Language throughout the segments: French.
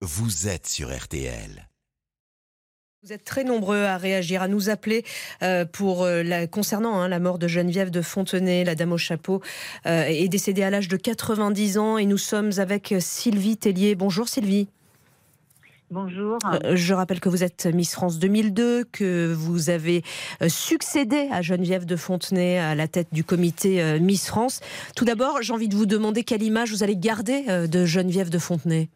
vous êtes sur RTL. Vous êtes très nombreux à réagir, à nous appeler euh, pour euh, la, concernant hein, la mort de Geneviève de Fontenay, la dame au chapeau, euh, est décédée à l'âge de 90 ans. Et nous sommes avec Sylvie Tellier. Bonjour Sylvie. Bonjour. je rappelle que vous êtes Miss France 2002, que vous avez succédé à Geneviève de Fontenay à la tête du comité Miss France. Tout d'abord, j'ai envie de vous demander quelle image vous allez garder de Geneviève de Fontenay.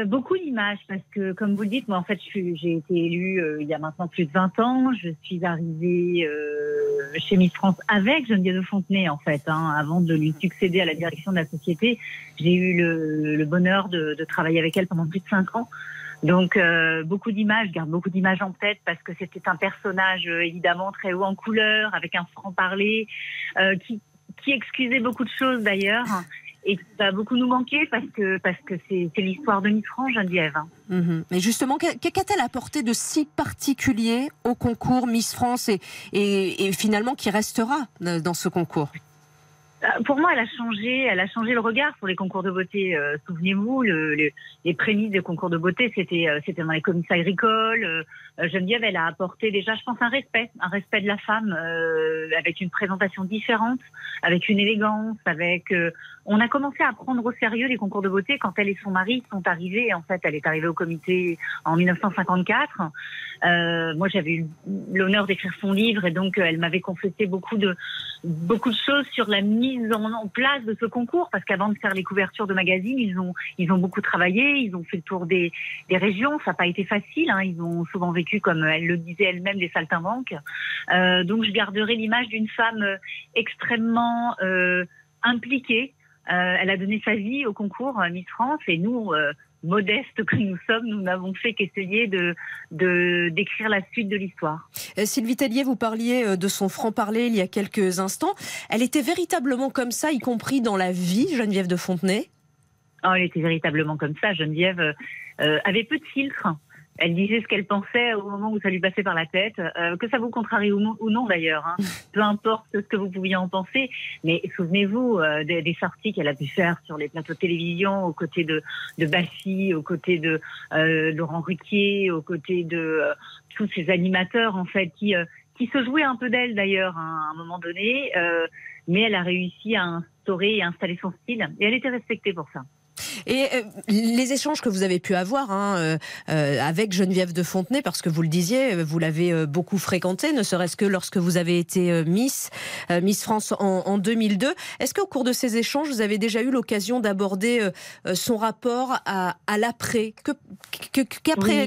Euh, beaucoup d'images parce que, comme vous le dites, moi en fait, j'ai été élue euh, il y a maintenant plus de 20 ans. Je suis arrivée euh, chez Miss France avec Geneviève Fontenay en fait. Hein, avant de lui succéder à la direction de la société, j'ai eu le, bonheur de, travailler avec elle pendant plus de 5 ans. Donc beaucoup d'images, garde beaucoup d'images en tête parce que c'était un personnage évidemment très haut en couleur, avec un franc parler, qui, qui excusait beaucoup de choses d'ailleurs et ça va beaucoup nous manquer parce que parce que c'est l'histoire de Miss France, Geneviève. Mhm. Mais justement, qu'a-t-elle apporté de si particulier au concours Miss France et, et, et finalement qui restera dans ce concours? euh, pour moi, elle a changé, elle a changé le regard pour les concours de beauté. Euh, souvenez-vous, le, les prémices des concours de beauté, c'était euh, dans les comices agricoles. Geneviève, elle a apporté déjà, je pense, un respect, un respect de la femme, avec une présentation différente, avec une élégance, avec. on a commencé à prendre au sérieux les concours de beauté quand elle et son mari sont arrivés. En fait, elle est arrivée au comité en 1954. moi, j'avais eu l'honneur d'écrire son livre et donc elle m'avait confessé beaucoup de beaucoup de choses sur la mise en, place de ce concours parce qu'avant de faire les couvertures de magazines, ils ont ils ont beaucoup travaillé, ils ont fait le tour des, des régions. Ça n'a pas été facile. Hein. Ils ont souvent vécu, comme elle le disait elle-même, des saltimbanques. Euh, donc je garderai l'image d'une femme euh, extrêmement euh, impliquée. Euh, elle a donné sa vie au concours Miss France et nous modestes que nous sommes, nous n'avons fait qu'essayer de, d'écrire la suite de l'histoire. Euh, Sylvie Tellier, vous parliez euh, de son franc-parler il y a quelques instants. Elle était véritablement comme ça, y compris dans la vie, Geneviève de Fontenay? Oh, Elle était véritablement comme ça. Geneviève euh, avait peu de filtres. Elle disait ce qu'elle pensait au moment où ça lui passait par la tête, euh, que ça vous contrarie ou non, d'ailleurs, hein. peu importe ce que vous pouviez en penser. Mais souvenez-vous euh, des, sorties qu'elle a pu faire sur les plateaux de télévision, aux côtés de, de Bassi, aux côtés de euh, Laurent Ruquier, aux côtés de tous ces animateurs en fait qui qui se jouaient un peu d'elle d'ailleurs hein, à un moment donné, mais elle a réussi à instaurer et installer son style et elle était respectée pour ça. Et euh, les échanges que vous avez pu avoir hein, euh, euh, avec Geneviève de Fontenay, parce que vous le disiez, vous l'avez beaucoup fréquentée, ne serait-ce que lorsque vous avez été Miss, Miss France en, 2002. Est-ce qu'au cours de ces échanges, vous avez déjà eu l'occasion d'aborder son rapport à, l'après? Que,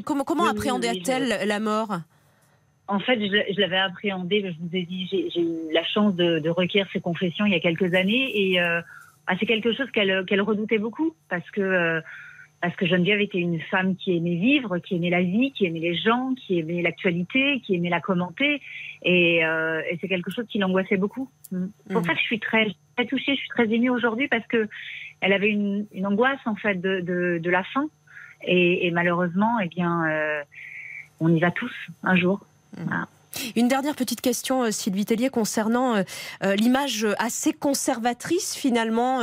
Comment, comment appréhendait-elle la mort? En fait, je, l'avais appréhendé, je vous ai dit, j'ai eu la chance de, recueillir ses confessions il y a quelques années et ah, c'est quelque chose qu'elle qu'elle redoutait beaucoup parce que euh, parce que Geneviève était une femme qui aimait vivre, qui aimait la vie, qui aimait les gens, qui aimait l'actualité, qui aimait la commenter, et, euh, et c'est quelque chose qui l'angoissait beaucoup. Mm. C'est pour mm. ça que je suis très, très touchée, je suis très émue aujourd'hui parce que elle avait une, une angoisse en fait de, de, de la fin, et, et, malheureusement, eh bien, euh, on y va tous un jour. Mm. Voilà. Une dernière petite question, euh, Sylvie Tellier, concernant euh, euh, l'image assez conservatrice finalement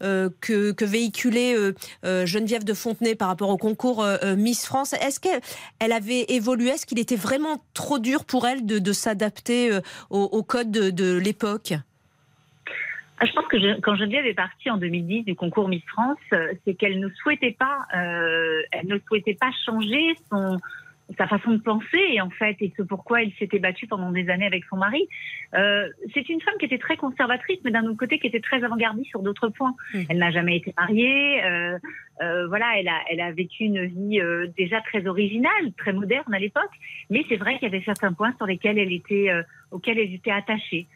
que, véhiculait Geneviève de Fontenay par rapport au concours Miss France. Est-ce qu'elle avait évolué? Est-ce qu'il était vraiment trop dur pour elle de, s'adapter au, code de, l'époque? Ah, je pense que quand Geneviève est partie en 2010 du concours Miss France, c'est qu'elle ne souhaitait pas, elle ne souhaitait pas changer son, sa façon de penser en fait et ce pourquoi elle s'était battue pendant des années avec son mari. Euh, c'est une femme qui était très conservatrice, mais d'un autre côté qui était très avant-gardiste sur d'autres points. Mmh. Elle n'a jamais été mariée. Euh, euh, voilà, elle a, elle a vécu une vie déjà très originale, très moderne à l'époque. Mais c'est vrai qu'il y avait certains points sur lesquels elle était, auxquels elle était attachée.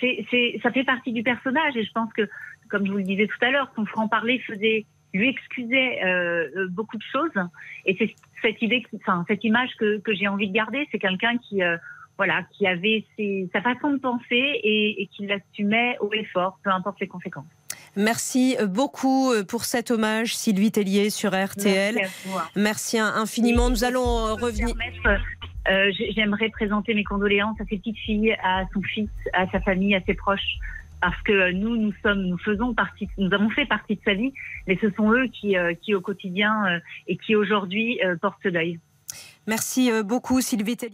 c'est, ça fait partie du personnage et je pense que, comme je vous le disais tout à l'heure, son franc-parler faisait lui excusait euh, euh, beaucoup de choses. Et c'est cette idée, enfin cette image que, que j'ai envie de garder, c'est quelqu'un qui euh, voilà, qui avait ses, sa façon de penser et, et qui l'assumait haut et fort, peu importe les conséquences. Merci beaucoup pour cet hommage, Sylvie Tellier sur RTL. Merci, infiniment. Nous allons revenir. J'aimerais présenter mes condoléances à ses petites filles, à son fils, à sa famille, à ses proches parce que nous, nous sommes, nous faisons partie, nous avons fait partie de sa vie, mais ce sont eux qui, qui au quotidien et qui aujourd'hui portent ce deuil. Merci beaucoup, Sylvie Tellier.